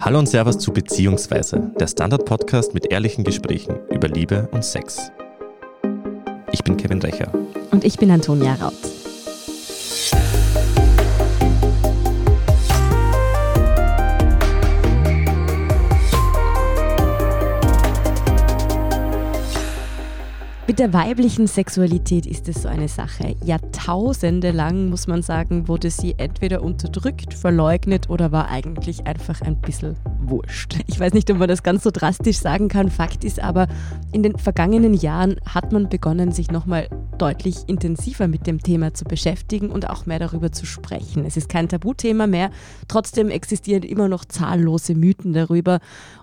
Hallo und Servus zu Beziehungsweise, der Standard-Podcast mit ehrlichen Gesprächen über Liebe und Sex. Ich bin Kevin Recher. Und ich bin Antonia Raut. Der weiblichen Sexualität ist es so eine Sache. Jahrtausende lang, muss man sagen, wurde sie entweder unterdrückt, verleugnet oder war eigentlich einfach ein bisschen wurscht. Ich weiß nicht, ob man das ganz so drastisch sagen kann. Fakt ist aber, in den vergangenen Jahren hat man begonnen, sich nochmal deutlich intensiver mit dem Thema zu beschäftigen und auch mehr darüber zu sprechen. Es ist kein Tabuthema mehr. Trotzdem existieren immer noch zahllose Mythen darüber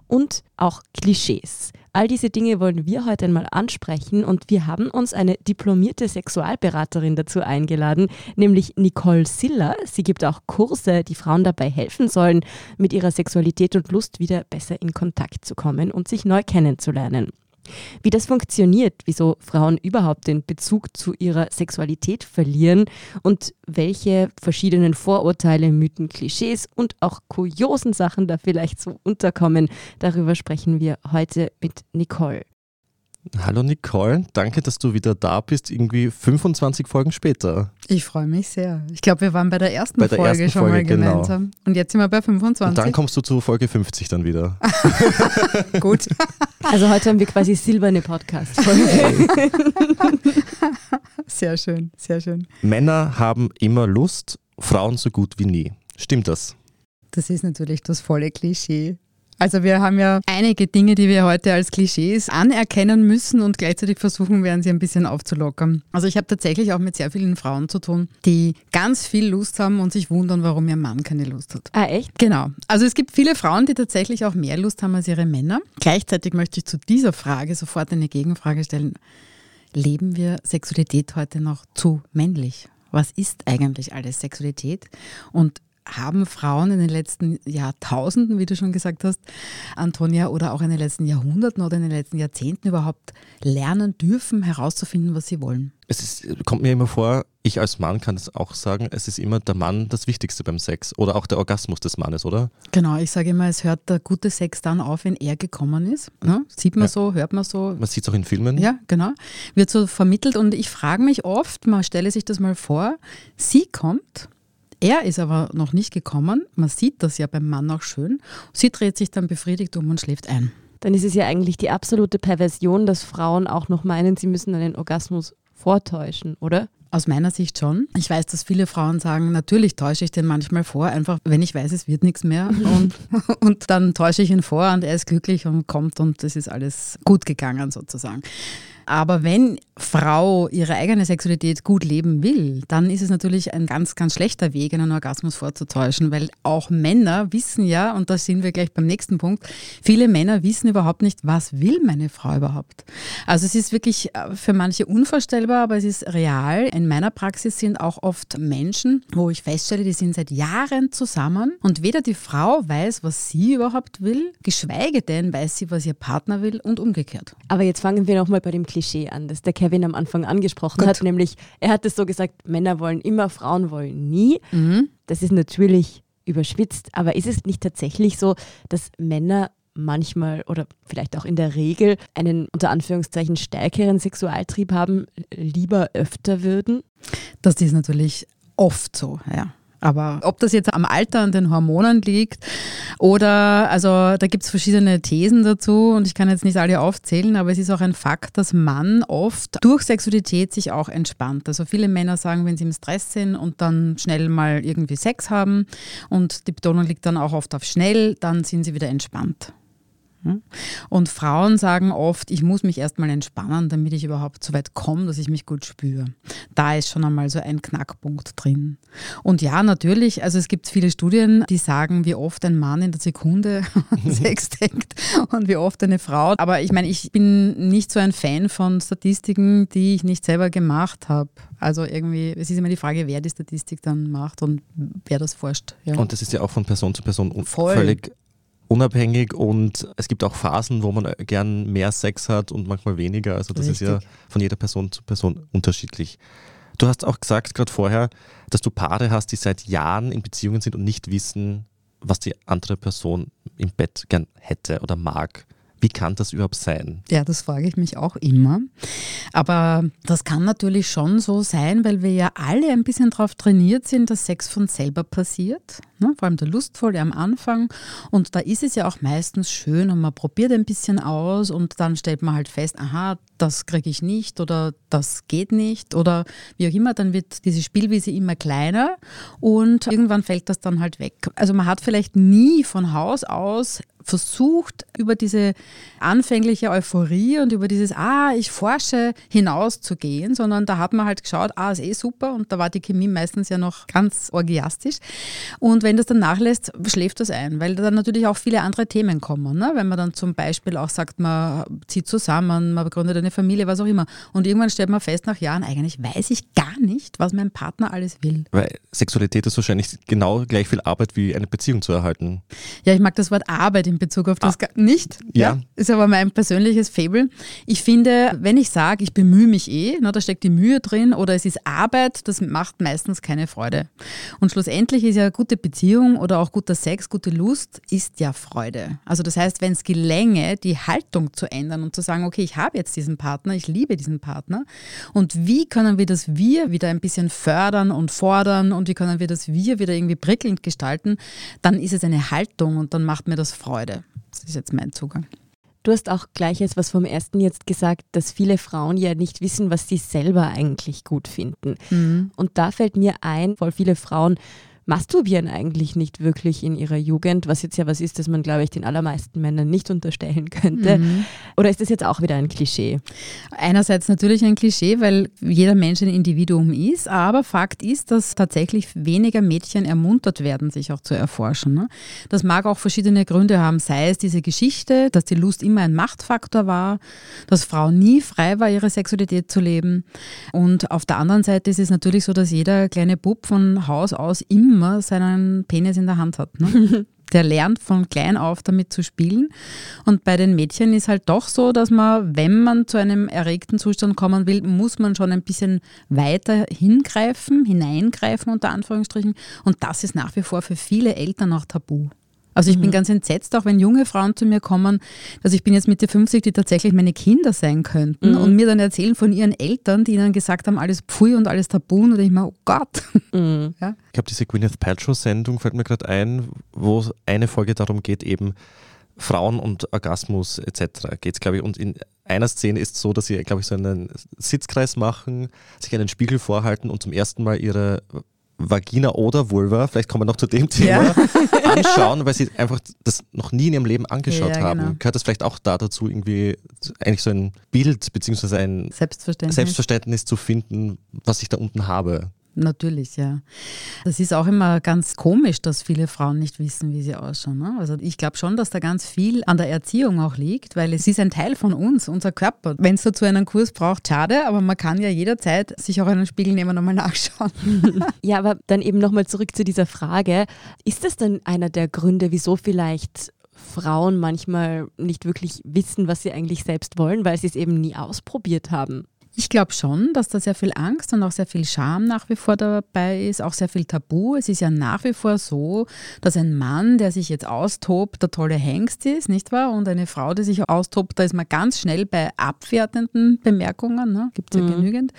und auch Klischees. All diese Dinge wollen wir heute einmal ansprechen und wir haben uns eine diplomierte Sexualberaterin dazu eingeladen, nämlich Nicole Siller. Sie gibt auch Kurse, die Frauen dabei helfen sollen, mit ihrer Sexualität und Lust wieder besser in Kontakt zu kommen und sich neu kennenzulernen. Wie das funktioniert, wieso Frauen überhaupt den Bezug zu ihrer Sexualität verlieren und welche verschiedenen Vorurteile, Mythen, Klischees und auch kuriosen Sachen da vielleicht so unterkommen, darüber sprechen wir heute mit Nicole. Hallo Nicole, danke, dass du wieder da bist, irgendwie 25 Folgen später. Ich freue mich sehr. Ich glaube, wir waren bei der ersten bei der Folge ersten schon Folge, mal genau. gemeinsam. Genau. Und jetzt sind wir bei 25. Und dann kommst du zu Folge 50 dann wieder. Gut. Also heute haben wir quasi silberne Podcast-Folge. sehr schön, sehr schön. Männer haben immer Lust, Frauen so gut wie nie. Stimmt das? Das ist natürlich das volle Klischee. Also wir haben ja einige Dinge, die wir heute als Klischees anerkennen müssen und gleichzeitig versuchen werden, sie ein bisschen aufzulockern. Also ich habe tatsächlich auch mit sehr vielen Frauen zu tun, die ganz viel Lust haben und sich wundern, warum ihr Mann keine Lust hat. Ah, echt? Genau. Also es gibt viele Frauen, die tatsächlich auch mehr Lust haben als ihre Männer. Gleichzeitig möchte ich zu dieser Frage sofort eine Gegenfrage stellen. Leben wir Sexualität heute noch zu männlich? Was ist eigentlich alles Sexualität? Und haben Frauen in den letzten Jahrtausenden, wie du schon gesagt hast, Antonia, oder auch in den letzten Jahrhunderten oder in den letzten Jahrzehnten überhaupt lernen dürfen, herauszufinden, was sie wollen? Es ist, kommt mir immer vor, ich als Mann kann es auch sagen, es ist immer der Mann das Wichtigste beim Sex oder auch der Orgasmus des Mannes, oder? Genau, ich sage immer, es hört der gute Sex dann auf, wenn er gekommen ist. Ne? Sieht man ja. so, hört man so. Man sieht es auch in Filmen. Ja, genau. Wird so vermittelt und ich frage mich oft, man stelle sich das mal vor, sie kommt er ist aber noch nicht gekommen. Man sieht das ja beim Mann auch schön. Sie dreht sich dann befriedigt um und schläft ein. Dann ist es ja eigentlich die absolute Perversion, dass Frauen auch noch meinen, sie müssen einen Orgasmus vortäuschen, oder? Aus meiner Sicht schon. Ich weiß, dass viele Frauen sagen, natürlich täusche ich den manchmal vor, einfach wenn ich weiß, es wird nichts mehr. Und, und dann täusche ich ihn vor und er ist glücklich und kommt und es ist alles gut gegangen sozusagen. Aber wenn Frau ihre eigene Sexualität gut leben will, dann ist es natürlich ein ganz, ganz schlechter Weg, einen Orgasmus vorzutäuschen, weil auch Männer wissen ja, und da sind wir gleich beim nächsten Punkt, viele Männer wissen überhaupt nicht, was will meine Frau überhaupt. Also es ist wirklich äh, für manche unvorstellbar, aber es ist real. In meiner Praxis sind auch oft Menschen, wo ich feststelle, die sind seit Jahren zusammen und weder die Frau weiß, was sie überhaupt will, geschweige denn weiß sie, was ihr Partner will und umgekehrt. Aber jetzt fangen wir nochmal bei dem Klischee Klischee an, das der Kevin am Anfang angesprochen Gut. hat, nämlich er hat es so gesagt, Männer wollen immer, Frauen wollen nie. Mhm. Das ist natürlich überschwitzt, aber ist es nicht tatsächlich so, dass Männer manchmal oder vielleicht auch in der Regel einen unter Anführungszeichen stärkeren Sexualtrieb haben, lieber öfter würden? Das ist natürlich oft so, ja. Aber ob das jetzt am Alter und den Hormonen liegt oder, also da gibt es verschiedene Thesen dazu und ich kann jetzt nicht alle aufzählen, aber es ist auch ein Fakt, dass Mann oft durch Sexualität sich auch entspannt. Also viele Männer sagen, wenn sie im Stress sind und dann schnell mal irgendwie Sex haben und die Betonung liegt dann auch oft auf schnell, dann sind sie wieder entspannt. Hm? Und Frauen sagen oft, ich muss mich erstmal entspannen, damit ich überhaupt so weit komme, dass ich mich gut spüre. Da ist schon einmal so ein Knackpunkt drin. Und ja, natürlich, also es gibt viele Studien, die sagen, wie oft ein Mann in der Sekunde Sex denkt und wie oft eine Frau. Aber ich meine, ich bin nicht so ein Fan von Statistiken, die ich nicht selber gemacht habe. Also irgendwie, es ist immer die Frage, wer die Statistik dann macht und wer das forscht. Ja. Und das ist ja auch von Person zu Person Voll. völlig unabhängig und es gibt auch Phasen, wo man gern mehr Sex hat und manchmal weniger. Also das Richtig. ist ja von jeder Person zu Person unterschiedlich. Du hast auch gesagt gerade vorher, dass du Paare hast, die seit Jahren in Beziehungen sind und nicht wissen, was die andere Person im Bett gern hätte oder mag. Wie kann das überhaupt sein? Ja, das frage ich mich auch immer. Aber das kann natürlich schon so sein, weil wir ja alle ein bisschen darauf trainiert sind, dass Sex von selber passiert. Ne? Vor allem der Lustvolle am Anfang. Und da ist es ja auch meistens schön und man probiert ein bisschen aus und dann stellt man halt fest, aha, das kriege ich nicht oder das geht nicht oder wie auch immer. Dann wird diese Spielwiese immer kleiner und irgendwann fällt das dann halt weg. Also man hat vielleicht nie von Haus aus versucht, über diese anfängliche Euphorie und über dieses, ah, ich forsche, hinauszugehen, sondern da hat man halt geschaut, ah, ist eh super und da war die Chemie meistens ja noch ganz orgiastisch. Und wenn das dann nachlässt, schläft das ein, weil dann natürlich auch viele andere Themen kommen. Ne? Wenn man dann zum Beispiel auch sagt, man zieht zusammen, man begründet eine Familie, was auch immer. Und irgendwann stellt man fest nach Jahren, eigentlich weiß ich gar nicht, was mein Partner alles will. Weil Sexualität ist wahrscheinlich genau gleich viel Arbeit wie eine Beziehung zu erhalten. Ja, ich mag das Wort Arbeit in Bezug auf das ah. nicht. Ja. ja. Ist aber mein persönliches Fable. Ich finde, wenn ich sage, ich bemühe mich eh, na, da steckt die Mühe drin oder es ist Arbeit, das macht meistens keine Freude. Und schlussendlich ist ja gute Beziehung oder auch guter Sex, gute Lust, ist ja Freude. Also das heißt, wenn es gelänge, die Haltung zu ändern und zu sagen, okay, ich habe jetzt diesen Partner, ich liebe diesen Partner und wie können wir das Wir wieder ein bisschen fördern und fordern und wie können wir das Wir wieder irgendwie prickelnd gestalten, dann ist es eine Haltung und dann macht mir das Freude. Das ist jetzt mein Zugang. Du hast auch gleich jetzt was vom ersten jetzt gesagt, dass viele Frauen ja nicht wissen, was sie selber eigentlich gut finden. Mhm. Und da fällt mir ein, voll viele Frauen masturbieren eigentlich nicht wirklich in ihrer Jugend, was jetzt ja was ist, das man, glaube ich, den allermeisten Männern nicht unterstellen könnte. Mhm. Oder ist das jetzt auch wieder ein Klischee? Einerseits natürlich ein Klischee, weil jeder Mensch ein Individuum ist, aber Fakt ist, dass tatsächlich weniger Mädchen ermuntert werden, sich auch zu erforschen. Ne? Das mag auch verschiedene Gründe haben, sei es diese Geschichte, dass die Lust immer ein Machtfaktor war, dass Frau nie frei war, ihre Sexualität zu leben. Und auf der anderen Seite ist es natürlich so, dass jeder kleine Bub von Haus aus immer immer seinen Penis in der Hand hat. Ne? Der lernt von klein auf damit zu spielen. Und bei den Mädchen ist halt doch so, dass man, wenn man zu einem erregten Zustand kommen will, muss man schon ein bisschen weiter hingreifen, hineingreifen unter Anführungsstrichen. Und das ist nach wie vor für viele Eltern auch tabu. Also ich mhm. bin ganz entsetzt, auch wenn junge Frauen zu mir kommen, also ich bin jetzt Mitte 50, die tatsächlich meine Kinder sein könnten mhm. und mir dann erzählen von ihren Eltern, die ihnen gesagt haben, alles Pfui und alles Tabu und ich mir, oh Gott. Mhm. Ja? Ich glaube, diese Gwyneth Paltrow-Sendung fällt mir gerade ein, wo eine Folge darum geht, eben Frauen und Orgasmus etc. geht es, glaube ich. Und in einer Szene ist es so, dass sie, glaube ich, so einen Sitzkreis machen, sich einen Spiegel vorhalten und zum ersten Mal ihre Vagina oder Vulva, vielleicht kommen wir noch zu dem Thema, ja. anschauen, weil sie einfach das noch nie in ihrem Leben angeschaut ja, haben. Genau. Gehört das vielleicht auch da dazu, irgendwie eigentlich so ein Bild bzw. ein Selbstverständnis. Selbstverständnis zu finden, was ich da unten habe? Natürlich, ja. Das ist auch immer ganz komisch, dass viele Frauen nicht wissen, wie sie ausschauen. Ne? Also ich glaube schon, dass da ganz viel an der Erziehung auch liegt, weil es ist ein Teil von uns, unser Körper. Wenn es dazu einen Kurs braucht, schade, aber man kann ja jederzeit sich auch einen Spiegel nehmen und nochmal nachschauen. ja, aber dann eben nochmal zurück zu dieser Frage. Ist das denn einer der Gründe, wieso vielleicht Frauen manchmal nicht wirklich wissen, was sie eigentlich selbst wollen, weil sie es eben nie ausprobiert haben? Ich glaube schon, dass da sehr viel Angst und auch sehr viel Scham nach wie vor dabei ist, auch sehr viel Tabu. Es ist ja nach wie vor so, dass ein Mann, der sich jetzt austobt, der tolle Hengst ist, nicht wahr? Und eine Frau, die sich austobt, da ist man ganz schnell bei abwertenden Bemerkungen, ne? gibt es ja mhm. genügend.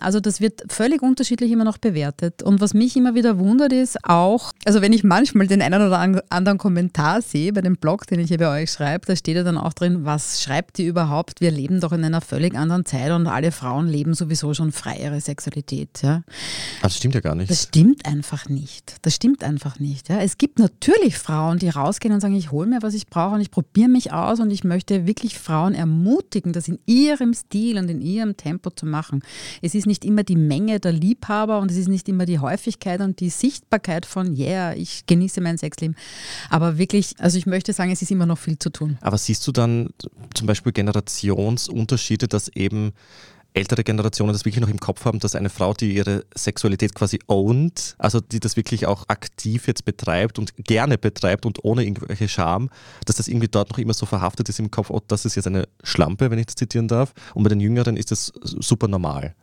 Also das wird völlig unterschiedlich immer noch bewertet. Und was mich immer wieder wundert ist auch, also wenn ich manchmal den einen oder anderen Kommentar sehe bei dem Blog, den ich hier bei euch schreibe, da steht ja dann auch drin, was schreibt ihr überhaupt? Wir leben doch in einer völlig anderen Zeit und alle Frauen leben sowieso schon freiere Sexualität. Ja. Das stimmt ja gar nicht. Das stimmt einfach nicht. Das stimmt einfach nicht. Ja. Es gibt natürlich Frauen, die rausgehen und sagen, ich hole mir, was ich brauche und ich probiere mich aus und ich möchte wirklich Frauen ermutigen, das in ihrem Stil und in ihrem Tempo zu machen. Es ist nicht immer die Menge der Liebhaber und es ist nicht immer die Häufigkeit und die Sichtbarkeit von, yeah, ich genieße mein Sexleben. Aber wirklich, also ich möchte sagen, es ist immer noch viel zu tun. Aber siehst du dann zum Beispiel Generationsunterschiede, dass eben ältere Generationen das wirklich noch im Kopf haben, dass eine Frau, die ihre Sexualität quasi ownt, also die das wirklich auch aktiv jetzt betreibt und gerne betreibt und ohne irgendwelche Scham, dass das irgendwie dort noch immer so verhaftet ist im Kopf, oh, das ist jetzt eine Schlampe, wenn ich das zitieren darf. Und bei den Jüngeren ist das super normal.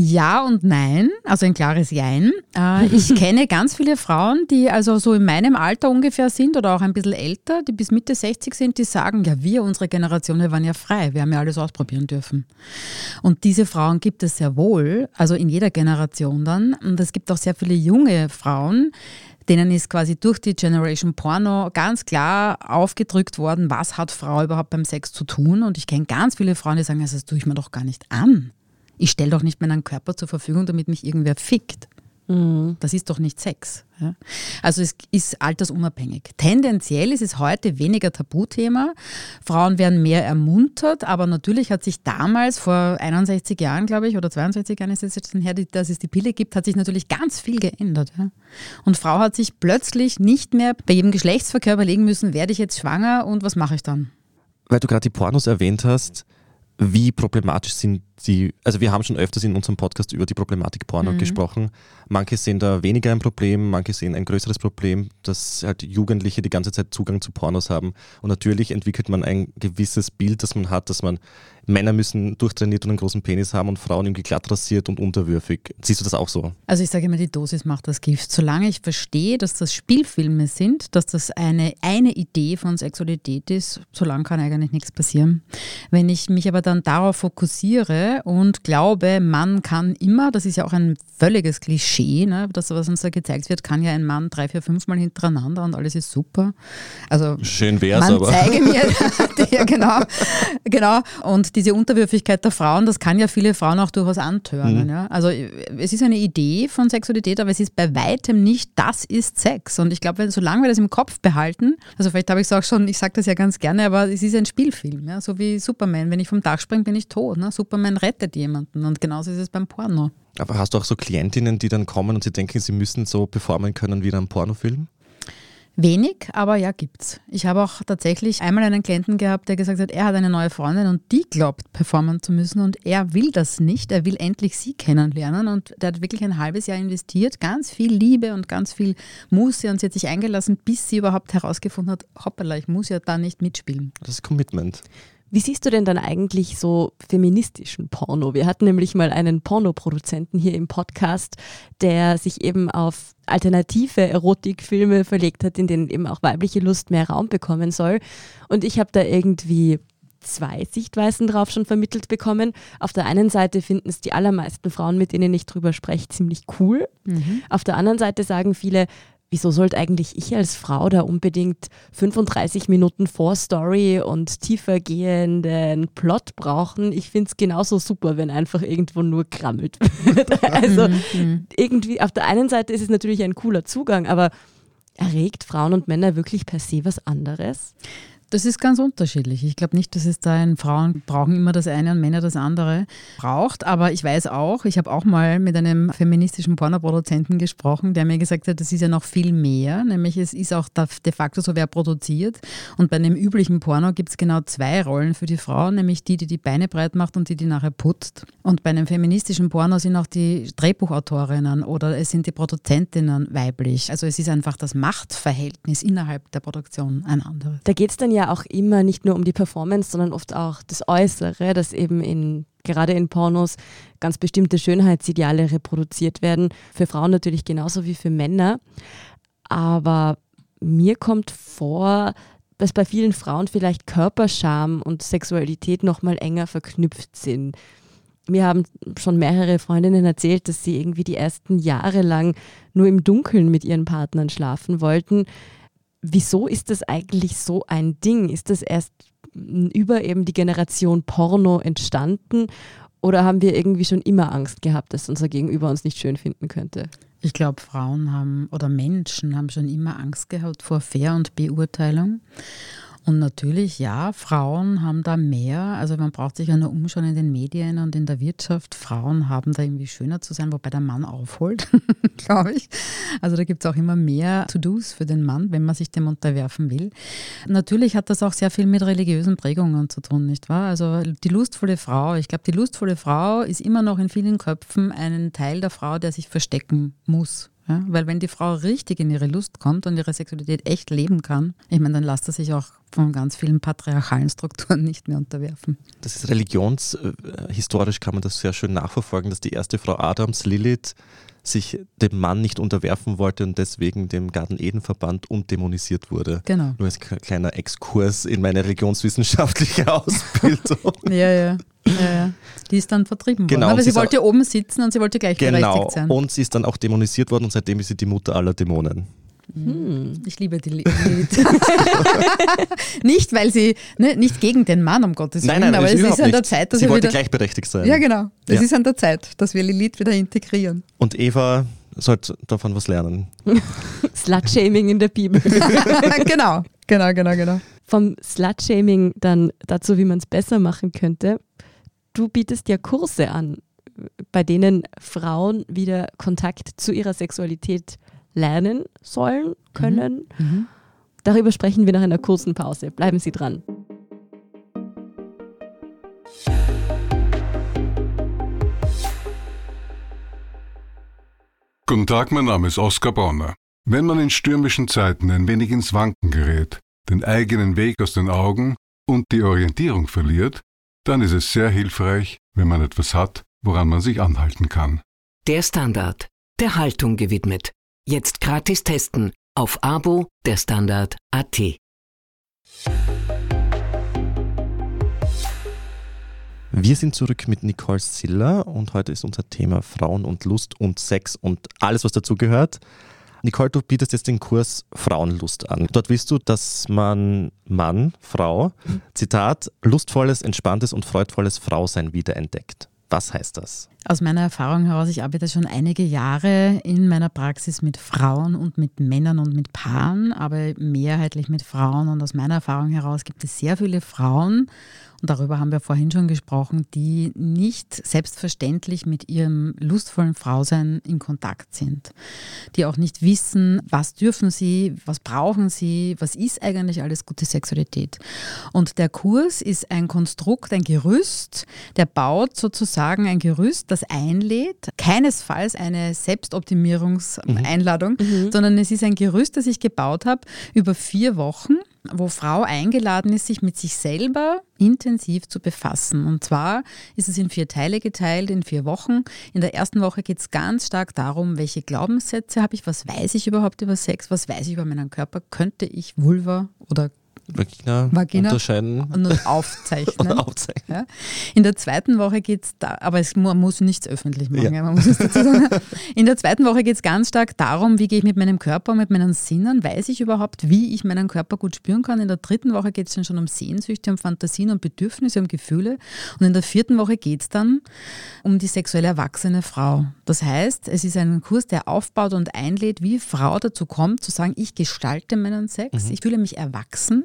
Ja und nein, also ein klares Jein. Äh, ich kenne ganz viele Frauen, die also so in meinem Alter ungefähr sind oder auch ein bisschen älter, die bis Mitte 60 sind, die sagen, ja, wir, unsere Generation, wir waren ja frei, wir haben ja alles ausprobieren dürfen. Und diese Frauen gibt es sehr wohl, also in jeder Generation dann. Und es gibt auch sehr viele junge Frauen, denen ist quasi durch die Generation Porno ganz klar aufgedrückt worden, was hat Frau überhaupt beim Sex zu tun. Und ich kenne ganz viele Frauen, die sagen, das tue ich mir doch gar nicht an. Ich stelle doch nicht meinen Körper zur Verfügung, damit mich irgendwer fickt. Mhm. Das ist doch nicht Sex. Ja? Also es ist altersunabhängig. Tendenziell ist es heute weniger Tabuthema. Frauen werden mehr ermuntert, aber natürlich hat sich damals, vor 61 Jahren, glaube ich, oder 62 Jahren ist es jetzt her, dass es die Pille gibt, hat sich natürlich ganz viel geändert. Ja? Und Frau hat sich plötzlich nicht mehr bei jedem Geschlechtsverkehr überlegen müssen, werde ich jetzt schwanger und was mache ich dann? Weil du gerade die Pornos erwähnt hast, wie problematisch sind die, also wir haben schon öfters in unserem Podcast über die Problematik Porno mhm. gesprochen. Manche sehen da weniger ein Problem, manche sehen ein größeres Problem, dass halt Jugendliche die ganze Zeit Zugang zu Pornos haben. Und natürlich entwickelt man ein gewisses Bild, das man hat, dass man Männer müssen durchtrainiert und einen großen Penis haben und Frauen irgendwie glatt rasiert und unterwürfig. Siehst du das auch so? Also ich sage immer, die Dosis macht das Gift. Solange ich verstehe, dass das Spielfilme sind, dass das eine, eine Idee von Sexualität ist, solange kann eigentlich nichts passieren. Wenn ich mich aber dann darauf fokussiere und glaube, man kann immer, das ist ja auch ein völliges Klischee, ne, das, was uns da gezeigt wird, kann ja ein Mann drei, vier, fünf Mal hintereinander und alles ist super. Also Schön wär's man aber. zeige mir, ja genau, genau. Und diese Unterwürfigkeit der Frauen, das kann ja viele Frauen auch durchaus antören. Mhm. Ja? Also es ist eine Idee von Sexualität, aber es ist bei weitem nicht, das ist Sex. Und ich glaube, solange wir das im Kopf behalten, also vielleicht habe ich es auch schon, ich sage das ja ganz gerne, aber es ist ein Spielfilm, ja? so wie Superman. Wenn ich vom Dach springe, bin ich tot. Ne? Superman rettet jemanden und genauso ist es beim Porno. Aber hast du auch so Klientinnen, die dann kommen und sie denken, sie müssen so performen können wie in einem Pornofilm? Wenig, aber ja, gibt's. Ich habe auch tatsächlich einmal einen Klienten gehabt, der gesagt hat, er hat eine neue Freundin und die glaubt, performen zu müssen und er will das nicht. Er will endlich sie kennenlernen und der hat wirklich ein halbes Jahr investiert, ganz viel Liebe und ganz viel Muße und sie hat sich eingelassen, bis sie überhaupt herausgefunden hat, hoppala, ich muss ja da nicht mitspielen. Das ist Commitment. Wie siehst du denn dann eigentlich so feministischen Porno? Wir hatten nämlich mal einen Pornoproduzenten hier im Podcast, der sich eben auf alternative Erotikfilme verlegt hat, in denen eben auch weibliche Lust mehr Raum bekommen soll. Und ich habe da irgendwie zwei Sichtweisen drauf schon vermittelt bekommen. Auf der einen Seite finden es die allermeisten Frauen, mit denen ich drüber spreche, ziemlich cool. Mhm. Auf der anderen Seite sagen viele, wieso sollte eigentlich ich als Frau da unbedingt 35 Minuten Vorstory und tiefer gehenden Plot brauchen? Ich finde es genauso super, wenn einfach irgendwo nur krammelt wird. also mhm. irgendwie, auf der einen Seite ist es natürlich ein cooler Zugang, aber erregt Frauen und Männer wirklich per se was anderes? Das ist ganz unterschiedlich. Ich glaube nicht, dass es da ein Frauen brauchen immer das eine und Männer das andere braucht. Aber ich weiß auch, ich habe auch mal mit einem feministischen Pornoproduzenten gesprochen, der mir gesagt hat, das ist ja noch viel mehr. Nämlich es ist auch de facto so, wer produziert. Und bei einem üblichen Porno gibt es genau zwei Rollen für die Frau, nämlich die, die die Beine breit macht und die, die nachher putzt. Und bei einem feministischen Porno sind auch die Drehbuchautorinnen oder es sind die Produzentinnen weiblich. Also es ist einfach das Machtverhältnis innerhalb der Produktion ein anderes. Da geht es dann ja ja auch immer nicht nur um die Performance, sondern oft auch das Äußere, dass eben in gerade in Pornos ganz bestimmte Schönheitsideale reproduziert werden. Für Frauen natürlich genauso wie für Männer. Aber mir kommt vor, dass bei vielen Frauen vielleicht Körperscham und Sexualität noch mal enger verknüpft sind. Mir haben schon mehrere Freundinnen erzählt, dass sie irgendwie die ersten Jahre lang nur im Dunkeln mit ihren Partnern schlafen wollten, wieso ist das eigentlich so ein Ding? Ist das erst über eben die Generation Porno entstanden oder haben wir irgendwie schon immer Angst gehabt, dass unser Gegenüber uns nicht schön finden könnte? Ich glaube, Frauen haben oder Menschen haben schon immer Angst gehabt vor Fair- und Beurteilung. Und natürlich, ja, Frauen haben da mehr. Also man braucht sich ja nur umschauen in den Medien und in der Wirtschaft. Frauen haben da irgendwie schöner zu sein, wobei der Mann aufholt, glaube ich. Also da gibt es auch immer mehr To-Dos für den Mann, wenn man sich dem unterwerfen will. Natürlich hat das auch sehr viel mit religiösen Prägungen zu tun, nicht wahr? Also die lustvolle Frau, ich glaube, die lustvolle Frau ist immer noch in vielen Köpfen ein Teil der Frau, der sich verstecken muss ja, weil wenn die Frau richtig in ihre Lust kommt und ihre Sexualität echt leben kann, ich meine, dann lasst er sich auch von ganz vielen patriarchalen Strukturen nicht mehr unterwerfen. Das ist religionshistorisch, kann man das sehr schön nachverfolgen, dass die erste Frau Adams, Lilith, sich dem Mann nicht unterwerfen wollte und deswegen dem Garten Eden verbannt und dämonisiert wurde. Genau. Nur als kleiner Exkurs in meine religionswissenschaftliche Ausbildung. ja, ja. Ja, ja. Die ist dann vertrieben worden. Genau, Aber sie, sie wollte oben sitzen und sie wollte gleichberechtigt genau. sein. Und sie ist dann auch dämonisiert worden und seitdem ist sie die Mutter aller Dämonen. Hm. Ich liebe die Lilith. nicht, weil sie, ne, nicht gegen den Mann, um Gottes Willen, nein, nein, aber es ist an der Zeit, dass sie wir wollte wieder, gleichberechtigt sein. Ja, genau. Es ja. ist an der Zeit, dass wir Lilith wieder integrieren. Und Eva sollte davon was lernen. Slutshaming in der Bibel. genau, genau, genau, genau. Vom Slutshaming dann dazu, wie man es besser machen könnte. Du bietest ja Kurse an, bei denen Frauen wieder Kontakt zu ihrer Sexualität lernen sollen, können. Mhm. Mhm. Darüber sprechen wir nach einer kurzen Pause. Bleiben Sie dran. Guten Tag, mein Name ist Oskar Bonner. Wenn man in stürmischen Zeiten ein wenig ins Wanken gerät, den eigenen Weg aus den Augen und die Orientierung verliert, dann ist es sehr hilfreich, wenn man etwas hat, woran man sich anhalten kann. Der Standard, der Haltung gewidmet. Jetzt gratis testen auf Abo der Standard AT. Wir sind zurück mit Nicole Siller und heute ist unser Thema Frauen und Lust und Sex und alles, was dazugehört. Nicole, du bietest jetzt den Kurs Frauenlust an. Dort willst du, dass man Mann, Frau, Zitat, lustvolles, entspanntes und freudvolles Frausein wiederentdeckt. Was heißt das? Aus meiner Erfahrung heraus, ich arbeite schon einige Jahre in meiner Praxis mit Frauen und mit Männern und mit Paaren, aber mehrheitlich mit Frauen. Und aus meiner Erfahrung heraus gibt es sehr viele Frauen und darüber haben wir vorhin schon gesprochen, die nicht selbstverständlich mit ihrem lustvollen Frausein in Kontakt sind, die auch nicht wissen, was dürfen sie, was brauchen sie, was ist eigentlich alles gute Sexualität. Und der Kurs ist ein Konstrukt, ein Gerüst, der baut sozusagen ein Gerüst, das einlädt, keinesfalls eine Selbstoptimierungseinladung, mhm. mhm. sondern es ist ein Gerüst, das ich gebaut habe über vier Wochen wo Frau eingeladen ist, sich mit sich selber intensiv zu befassen. Und zwar ist es in vier Teile geteilt, in vier Wochen. In der ersten Woche geht es ganz stark darum, welche Glaubenssätze habe ich, was weiß ich überhaupt über Sex, was weiß ich über meinen Körper, könnte ich Vulva oder Vagina, Vagina unterscheiden. Und aufzeichnen. und aufzeichnen. Ja. In der zweiten Woche geht es da, aber es, man muss nichts öffentlich machen, ja. man muss es dazu sagen. In der zweiten Woche geht es ganz stark darum, wie gehe ich mit meinem Körper, mit meinen Sinnen, weiß ich überhaupt, wie ich meinen Körper gut spüren kann. In der dritten Woche geht es dann schon um Sehnsüchte, um Fantasien, um Bedürfnisse, um Gefühle. Und in der vierten Woche geht es dann um die sexuell erwachsene Frau. Das heißt, es ist ein Kurs, der aufbaut und einlädt, wie Frau dazu kommt, zu sagen, ich gestalte meinen Sex, mhm. ich fühle mich erwachsen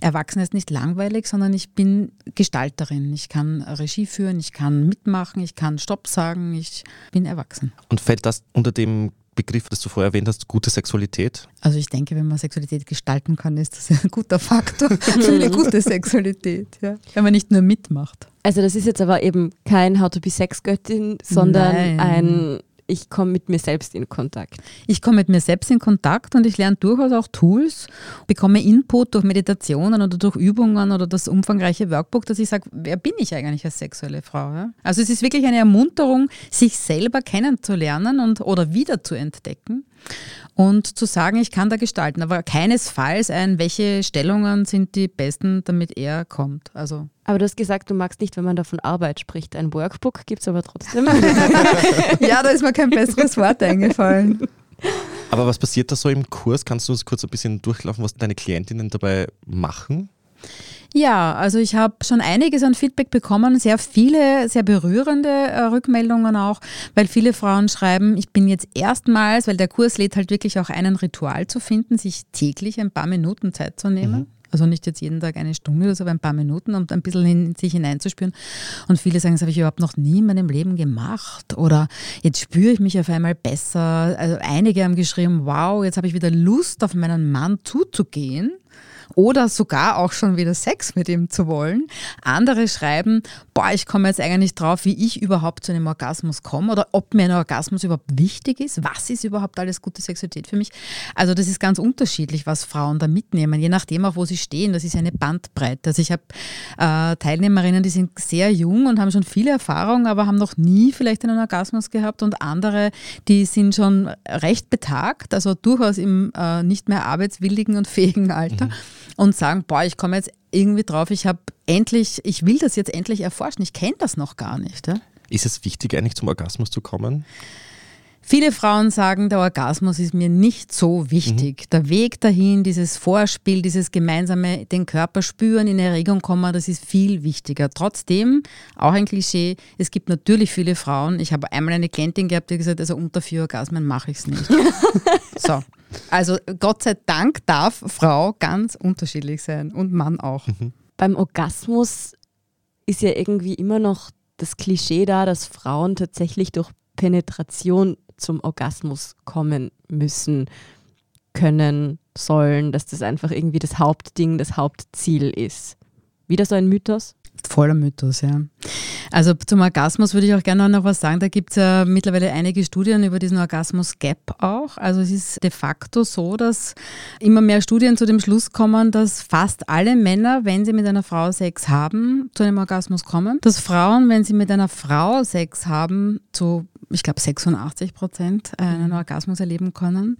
Erwachsen ist nicht langweilig, sondern ich bin Gestalterin. Ich kann Regie führen, ich kann mitmachen, ich kann Stopp sagen, ich bin erwachsen. Und fällt das unter dem Begriff, das du vorher erwähnt hast, gute Sexualität? Also ich denke, wenn man Sexualität gestalten kann, ist das ein guter Faktor für eine gute Sexualität, ja. wenn man nicht nur mitmacht. Also das ist jetzt aber eben kein How to be Sexgöttin, sondern Nein. ein ich komme mit mir selbst in Kontakt. Ich komme mit mir selbst in Kontakt und ich lerne durchaus auch Tools, bekomme Input durch Meditationen oder durch Übungen oder das umfangreiche Workbook, dass ich sage, wer bin ich eigentlich als sexuelle Frau? Ja? Also es ist wirklich eine Ermunterung, sich selber kennenzulernen und oder wieder zu entdecken und zu sagen, ich kann da gestalten, aber keinesfalls ein, welche Stellungen sind die besten, damit er kommt. Also aber du hast gesagt, du magst nicht, wenn man da von Arbeit spricht. Ein Workbook gibt es aber trotzdem. ja, da ist mir kein besseres Wort eingefallen. Aber was passiert da so im Kurs? Kannst du uns kurz ein bisschen durchlaufen, was deine Klientinnen dabei machen? Ja, also ich habe schon einiges an Feedback bekommen, sehr viele, sehr berührende äh, Rückmeldungen auch, weil viele Frauen schreiben, ich bin jetzt erstmals, weil der Kurs lädt halt wirklich auch einen Ritual zu finden, sich täglich ein paar Minuten Zeit zu nehmen. Mhm. Also nicht jetzt jeden Tag eine Stunde oder so, aber ein paar Minuten, um ein bisschen in sich hineinzuspüren. Und viele sagen, das habe ich überhaupt noch nie in meinem Leben gemacht. Oder jetzt spüre ich mich auf einmal besser. Also einige haben geschrieben, wow, jetzt habe ich wieder Lust, auf meinen Mann zuzugehen oder sogar auch schon wieder Sex mit ihm zu wollen. Andere schreiben, boah, ich komme jetzt eigentlich drauf, wie ich überhaupt zu einem Orgasmus komme oder ob mir ein Orgasmus überhaupt wichtig ist. Was ist überhaupt alles gute Sexualität für mich? Also das ist ganz unterschiedlich, was Frauen da mitnehmen, je nachdem auch, wo sie stehen. Das ist eine Bandbreite. Also ich habe äh, Teilnehmerinnen, die sind sehr jung und haben schon viele Erfahrungen, aber haben noch nie vielleicht einen Orgasmus gehabt und andere, die sind schon recht betagt, also durchaus im äh, nicht mehr arbeitswilligen und fähigen Alter. Mhm und sagen, boah, ich komme jetzt irgendwie drauf, ich habe endlich, ich will das jetzt endlich erforschen, ich kenne das noch gar nicht. Ja? Ist es wichtig, eigentlich zum Orgasmus zu kommen? Viele Frauen sagen, der Orgasmus ist mir nicht so wichtig. Mhm. Der Weg dahin, dieses Vorspiel, dieses gemeinsame den Körper spüren, in Erregung kommen, das ist viel wichtiger. Trotzdem, auch ein Klischee, es gibt natürlich viele Frauen. Ich habe einmal eine Klientin gehabt, die gesagt hat, also unter vier Orgasmen mache ich es nicht. so. Also Gott sei Dank darf Frau ganz unterschiedlich sein und Mann auch. Mhm. Beim Orgasmus ist ja irgendwie immer noch das Klischee da, dass Frauen tatsächlich durch Penetration zum Orgasmus kommen müssen, können, sollen, dass das einfach irgendwie das Hauptding, das Hauptziel ist. Wieder so ein Mythos? Voller Mythos, ja. Also zum Orgasmus würde ich auch gerne noch was sagen. Da gibt es ja mittlerweile einige Studien über diesen Orgasmus-Gap auch. Also es ist de facto so, dass immer mehr Studien zu dem Schluss kommen, dass fast alle Männer, wenn sie mit einer Frau Sex haben, zu einem Orgasmus kommen. Dass Frauen, wenn sie mit einer Frau Sex haben, zu ich glaube 86 Prozent einen Orgasmus erleben können.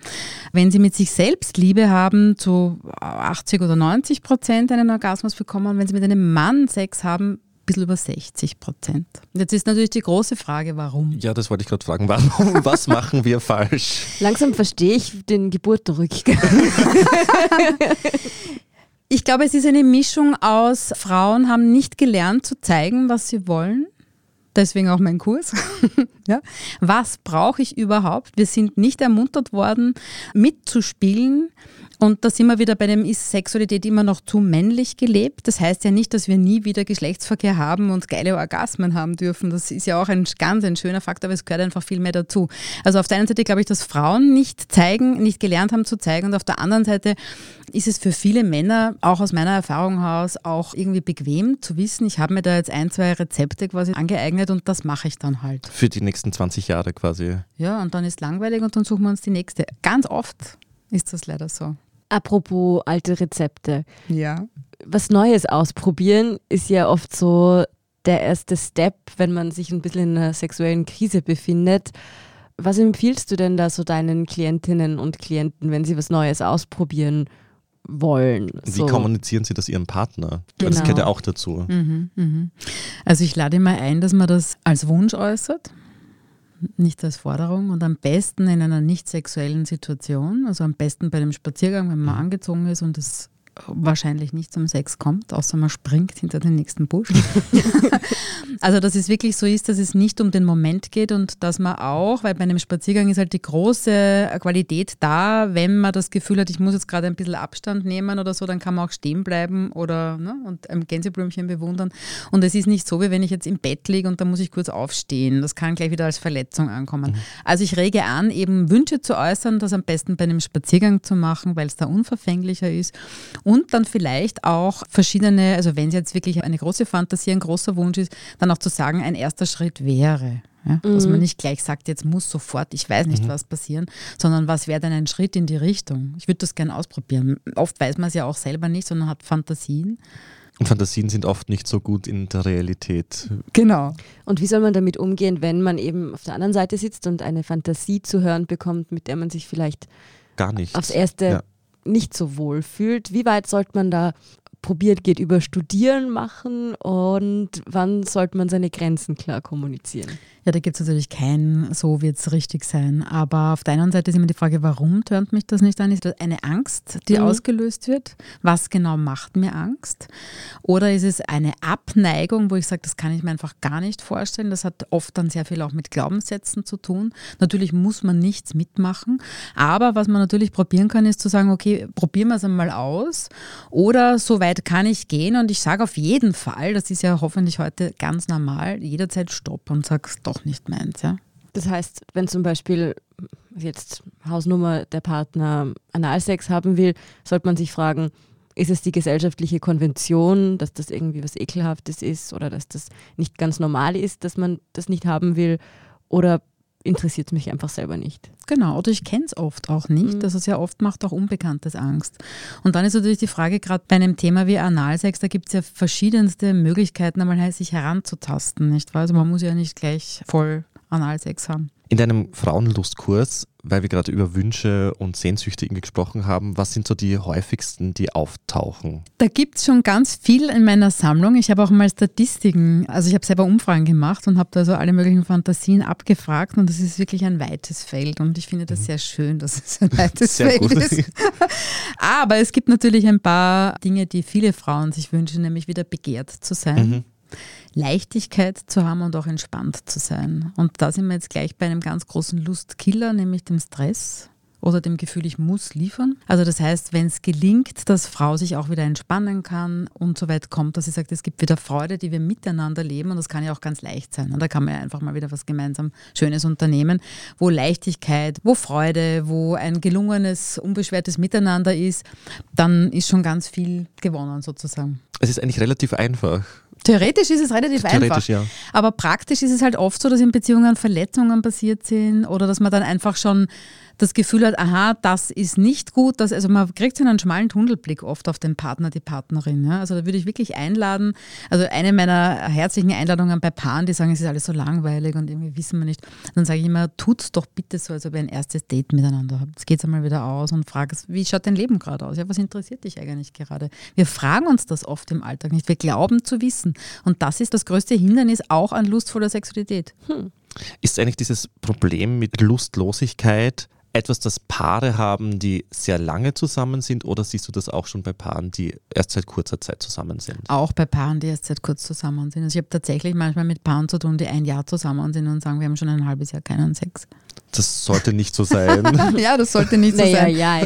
Wenn sie mit sich selbst Liebe haben, zu 80 oder 90 Prozent einen Orgasmus bekommen. Wenn sie mit einem Mann Sex haben, bisschen über 60 Prozent. Jetzt ist natürlich die große Frage, warum? Ja, das wollte ich gerade fragen. Warum? Was machen wir falsch? Langsam verstehe ich den Geburtenrückgang. ich glaube, es ist eine Mischung aus, Frauen haben nicht gelernt zu zeigen, was sie wollen deswegen auch mein Kurs. Ja. Was brauche ich überhaupt? Wir sind nicht ermuntert worden, mitzuspielen. Und da sind wir wieder bei dem, ist Sexualität immer noch zu männlich gelebt? Das heißt ja nicht, dass wir nie wieder Geschlechtsverkehr haben und geile Orgasmen haben dürfen. Das ist ja auch ein ganz ein schöner Faktor, aber es gehört einfach viel mehr dazu. Also auf der einen Seite glaube ich, dass Frauen nicht zeigen, nicht gelernt haben zu zeigen und auf der anderen Seite ist es für viele Männer, auch aus meiner Erfahrung heraus, auch irgendwie bequem zu wissen, ich habe mir da jetzt ein, zwei Rezepte quasi angeeignet und das mache ich dann halt. Für die nächsten 20 Jahre quasi. Ja, und dann ist langweilig und dann suchen wir uns die nächste. Ganz oft ist das leider so. Apropos alte Rezepte. Ja. Was Neues ausprobieren ist ja oft so der erste Step, wenn man sich ein bisschen in einer sexuellen Krise befindet. Was empfiehlst du denn da so deinen Klientinnen und Klienten, wenn sie was Neues ausprobieren wollen. Wie kommunizieren Sie das Ihrem Partner? Genau. Das gehört ja auch dazu. Mhm, mh. Also ich lade mal ein, dass man das als Wunsch äußert, nicht als Forderung und am besten in einer nicht sexuellen Situation, also am besten bei dem Spaziergang, wenn man mhm. angezogen ist und es wahrscheinlich nicht zum Sex kommt, außer man springt hinter den nächsten Busch. also dass es wirklich so ist, dass es nicht um den Moment geht und dass man auch, weil bei einem Spaziergang ist halt die große Qualität da, wenn man das Gefühl hat, ich muss jetzt gerade ein bisschen Abstand nehmen oder so, dann kann man auch stehen bleiben oder ne, und ein Gänseblümchen bewundern. Und es ist nicht so, wie wenn ich jetzt im Bett liege und dann muss ich kurz aufstehen. Das kann gleich wieder als Verletzung ankommen. Mhm. Also ich rege an, eben Wünsche zu äußern, das am besten bei einem Spaziergang zu machen, weil es da unverfänglicher ist und dann vielleicht auch verschiedene, also wenn es jetzt wirklich eine große Fantasie, ein großer Wunsch ist, dann auch zu sagen, ein erster Schritt wäre. Ja, mhm. Dass man nicht gleich sagt, jetzt muss sofort, ich weiß nicht, mhm. was passieren, sondern was wäre denn ein Schritt in die Richtung? Ich würde das gerne ausprobieren. Oft weiß man es ja auch selber nicht, sondern hat Fantasien. Und Fantasien sind oft nicht so gut in der Realität. Genau. Und wie soll man damit umgehen, wenn man eben auf der anderen Seite sitzt und eine Fantasie zu hören bekommt, mit der man sich vielleicht gar nicht aufs erste ja nicht so wohl fühlt. Wie weit sollte man da probiert, geht über Studieren machen und wann sollte man seine Grenzen klar kommunizieren? Ja, da gibt es natürlich kein, so wird es richtig sein. Aber auf der einen Seite ist immer die Frage, warum tönt mich das nicht an? Ist das eine Angst, die mhm. ausgelöst wird? Was genau macht mir Angst? Oder ist es eine Abneigung, wo ich sage, das kann ich mir einfach gar nicht vorstellen? Das hat oft dann sehr viel auch mit Glaubenssätzen zu tun. Natürlich muss man nichts mitmachen. Aber was man natürlich probieren kann, ist zu sagen, okay, probieren wir es einmal aus. Oder so weit kann ich gehen und ich sage auf jeden Fall, das ist ja hoffentlich heute ganz normal, jederzeit Stopp und sage, Stopp auch nicht meins. Ja? Das heißt, wenn zum Beispiel jetzt Hausnummer der Partner Analsex haben will, sollte man sich fragen, Ist es die gesellschaftliche Konvention, dass das irgendwie was Ekelhaftes ist oder dass das nicht ganz normal ist, dass man das nicht haben will? Oder interessiert es mich einfach selber nicht. Genau, oder ich kenne es oft auch nicht. Mhm. Also sehr oft macht auch Unbekanntes Angst. Und dann ist natürlich die Frage, gerade bei einem Thema wie Analsex, da gibt es ja verschiedenste Möglichkeiten, einmal sich heranzutasten, nicht wahr? Also man muss ja nicht gleich voll Analsex haben. In deinem Frauenlustkurs, weil wir gerade über Wünsche und Sehnsüchte gesprochen haben, was sind so die häufigsten, die auftauchen? Da gibt es schon ganz viel in meiner Sammlung. Ich habe auch mal Statistiken, also ich habe selber Umfragen gemacht und habe da so alle möglichen Fantasien abgefragt und das ist wirklich ein weites Feld und ich finde das mhm. sehr schön, dass es ein weites sehr Feld gut. ist. Aber es gibt natürlich ein paar Dinge, die viele Frauen sich wünschen, nämlich wieder begehrt zu sein. Mhm. Leichtigkeit zu haben und auch entspannt zu sein. Und da sind wir jetzt gleich bei einem ganz großen Lustkiller, nämlich dem Stress oder dem Gefühl, ich muss liefern. Also das heißt, wenn es gelingt, dass Frau sich auch wieder entspannen kann und so weit kommt, dass sie sagt, es gibt wieder Freude, die wir miteinander leben und das kann ja auch ganz leicht sein. Und da kann man ja einfach mal wieder was gemeinsam Schönes unternehmen, wo Leichtigkeit, wo Freude, wo ein gelungenes, unbeschwertes Miteinander ist, dann ist schon ganz viel gewonnen sozusagen. Es ist eigentlich relativ einfach. Theoretisch ist es relativ Theoretisch, einfach. Ja. Aber praktisch ist es halt oft so, dass in Beziehungen Verletzungen passiert sind oder dass man dann einfach schon das Gefühl hat, aha, das ist nicht gut. Das, also man kriegt so einen schmalen Tunnelblick oft auf den Partner, die Partnerin. Ja? Also da würde ich wirklich einladen. Also eine meiner herzlichen Einladungen bei Paaren, die sagen, es ist alles so langweilig und irgendwie wissen wir nicht. Dann sage ich immer, tut's doch bitte so, als ob ihr ein erstes Date miteinander habt. Jetzt geht's einmal wieder aus und fragst, wie schaut dein Leben gerade aus? Ja, was interessiert dich eigentlich gerade? Wir fragen uns das oft im Alltag nicht. Wir glauben zu wissen. Und das ist das größte Hindernis auch an lustvoller Sexualität. Hm. Ist eigentlich dieses Problem mit Lustlosigkeit etwas, das Paare haben, die sehr lange zusammen sind oder siehst du das auch schon bei Paaren, die erst seit kurzer Zeit zusammen sind? Auch bei Paaren, die erst seit kurz zusammen sind. Also ich habe tatsächlich manchmal mit Paaren zu tun, die ein Jahr zusammen sind und sagen, wir haben schon ein halbes Jahr keinen Sex. Das sollte nicht so sein. ja, das sollte nicht so naja, sein. Ja,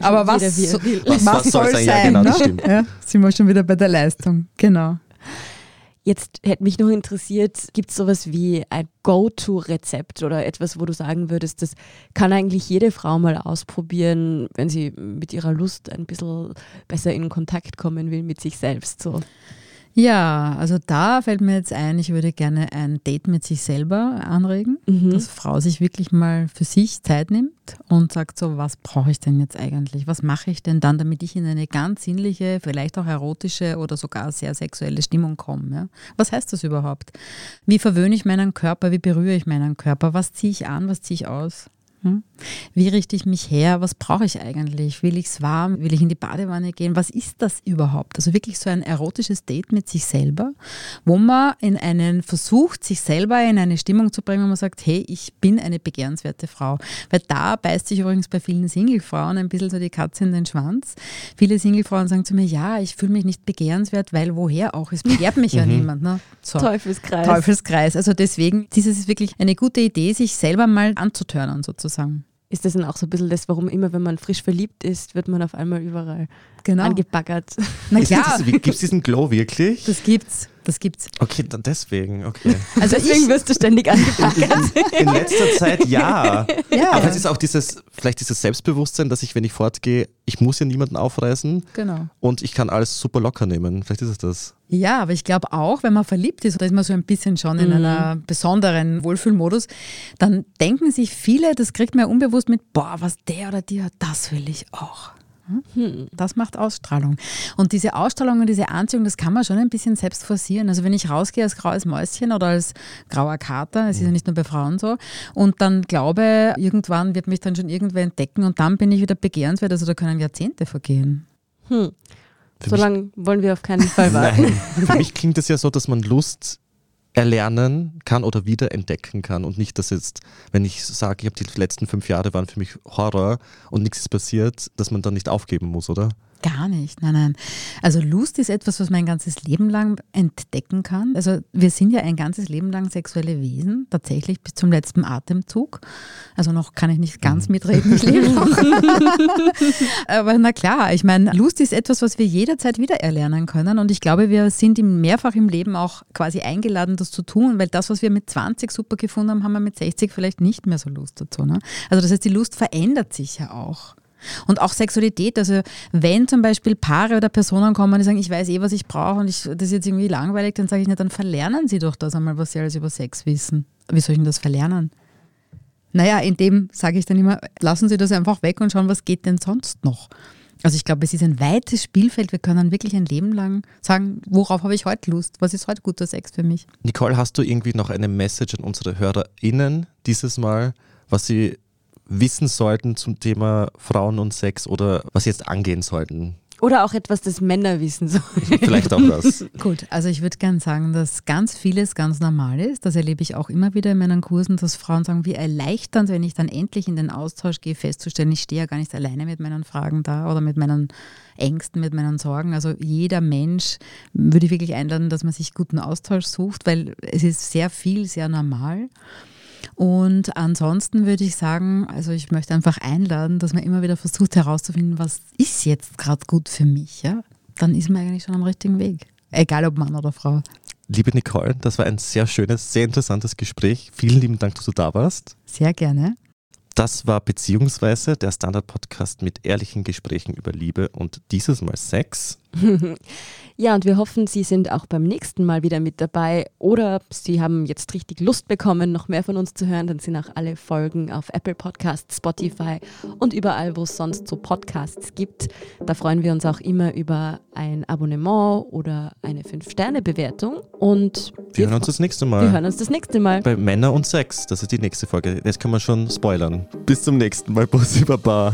Aber was, was, was, was soll sein? Ja, genau, ne? ja, sind wir schon wieder bei der Leistung. Genau. Jetzt hätte mich noch interessiert, gibt es sowas wie ein Go-To-Rezept oder etwas, wo du sagen würdest, das kann eigentlich jede Frau mal ausprobieren, wenn sie mit ihrer Lust ein bisschen besser in Kontakt kommen will mit sich selbst? So. Ja, also da fällt mir jetzt ein, ich würde gerne ein Date mit sich selber anregen, mhm. dass Frau sich wirklich mal für sich Zeit nimmt und sagt so, was brauche ich denn jetzt eigentlich? Was mache ich denn dann, damit ich in eine ganz sinnliche, vielleicht auch erotische oder sogar sehr sexuelle Stimmung komme? Ja? Was heißt das überhaupt? Wie verwöhne ich meinen Körper? Wie berühre ich meinen Körper? Was ziehe ich an? Was ziehe ich aus? Hm? Wie richte ich mich her? Was brauche ich eigentlich? Will ich es warm? Will ich in die Badewanne gehen? Was ist das überhaupt? Also wirklich so ein erotisches Date mit sich selber, wo man in einen versucht, sich selber in eine Stimmung zu bringen, wo man sagt, hey, ich bin eine begehrenswerte Frau. Weil da beißt sich übrigens bei vielen Singlefrauen ein bisschen so die Katze in den Schwanz. Viele Singlefrauen sagen zu mir, ja, ich fühle mich nicht begehrenswert, weil woher auch? Es begehrt mich ja mhm. niemand. Ne? So. Teufelskreis. Teufelskreis. Also deswegen, dieses ist wirklich eine gute Idee, sich selber mal anzutören sozusagen sozusagen. Ist das dann auch so ein bisschen das, warum immer, wenn man frisch verliebt ist, wird man auf einmal überall genau. angebaggert? Na klar. Gibt es diesen Glow wirklich? Das gibt's. Das gibt's. Okay, dann deswegen, okay. Also deswegen wirst du ständig angepackt. In, in, letzter Zeit ja. ja. Aber es ist auch dieses, vielleicht dieses Selbstbewusstsein, dass ich, wenn ich fortgehe, ich muss ja niemanden aufreißen. Genau. Und ich kann alles super locker nehmen. Vielleicht ist es das. Ja, aber ich glaube auch, wenn man verliebt ist, oder ist man so ein bisschen schon in mhm. einer besonderen Wohlfühlmodus, dann denken sich viele, das kriegt man ja unbewusst mit, boah, was der oder die hat, das will ich auch. Hm, das macht Ausstrahlung. Und diese Ausstrahlung und diese Anziehung, das kann man schon ein bisschen selbst forcieren. Also wenn ich rausgehe als graues Mäuschen oder als grauer Kater, es ist ja nicht nur bei Frauen so, und dann glaube, irgendwann wird mich dann schon irgendwer entdecken und dann bin ich wieder begehrenswert. Also da können Jahrzehnte vergehen. Hm. So lange wollen wir auf keinen Fall warten. Nein. Für mich klingt es ja so, dass man Lust erlernen kann oder wiederentdecken kann und nicht, dass jetzt, wenn ich sage, ich habe die letzten fünf Jahre waren für mich Horror und nichts ist passiert, dass man dann nicht aufgeben muss, oder? Gar nicht, nein, nein. Also Lust ist etwas, was man ein ganzes Leben lang entdecken kann. Also wir sind ja ein ganzes Leben lang sexuelle Wesen, tatsächlich bis zum letzten Atemzug. Also noch kann ich nicht ganz mhm. mitreden, ich lebe noch. Aber na klar, ich meine, Lust ist etwas, was wir jederzeit wieder erlernen können. Und ich glaube, wir sind mehrfach im Leben auch quasi eingeladen, das zu tun, weil das, was wir mit 20 super gefunden haben, haben wir mit 60 vielleicht nicht mehr so Lust dazu. Ne? Also das heißt, die Lust verändert sich ja auch. Und auch Sexualität, also wenn zum Beispiel Paare oder Personen kommen, die sagen, ich weiß eh, was ich brauche und ich, das ist jetzt irgendwie langweilig, dann sage ich nicht, dann verlernen sie doch das einmal, was sie alles über Sex wissen. Wie soll ich denn das verlernen? Naja, in dem sage ich dann immer, lassen Sie das einfach weg und schauen, was geht denn sonst noch. Also ich glaube, es ist ein weites Spielfeld. Wir können wirklich ein Leben lang sagen, worauf habe ich heute Lust? Was ist heute guter Sex für mich? Nicole, hast du irgendwie noch eine Message an unsere HörerInnen dieses Mal, was sie wissen sollten zum Thema Frauen und Sex oder was jetzt angehen sollten? Oder auch etwas, das Männer wissen sollen. Vielleicht auch das. Gut, also ich würde gerne sagen, dass ganz vieles ganz normal ist. Das erlebe ich auch immer wieder in meinen Kursen, dass Frauen sagen, wie erleichternd, wenn ich dann endlich in den Austausch gehe, festzustellen, ich stehe ja gar nicht alleine mit meinen Fragen da oder mit meinen Ängsten, mit meinen Sorgen. Also jeder Mensch würde ich wirklich einladen, dass man sich guten Austausch sucht, weil es ist sehr viel, sehr normal. Und ansonsten würde ich sagen, also ich möchte einfach einladen, dass man immer wieder versucht herauszufinden, was ist jetzt gerade gut für mich. Ja? Dann ist man eigentlich schon am richtigen Weg. Egal ob Mann oder Frau. Liebe Nicole, das war ein sehr schönes, sehr interessantes Gespräch. Vielen lieben Dank, dass du da warst. Sehr gerne. Das war Beziehungsweise der Standard-Podcast mit ehrlichen Gesprächen über Liebe und dieses Mal Sex. ja, und wir hoffen, Sie sind auch beim nächsten Mal wieder mit dabei oder Sie haben jetzt richtig Lust bekommen, noch mehr von uns zu hören. Dann sind auch alle Folgen auf Apple Podcasts, Spotify und überall, wo es sonst so Podcasts gibt. Da freuen wir uns auch immer über ein Abonnement oder eine 5-Sterne-Bewertung. Und wir, wir hören uns das nächste Mal. Wir hören uns das nächste Mal. Bei Männer und Sex. Das ist die nächste Folge. Das kann man schon spoilern. Bis zum nächsten Mal. Bussi Baba.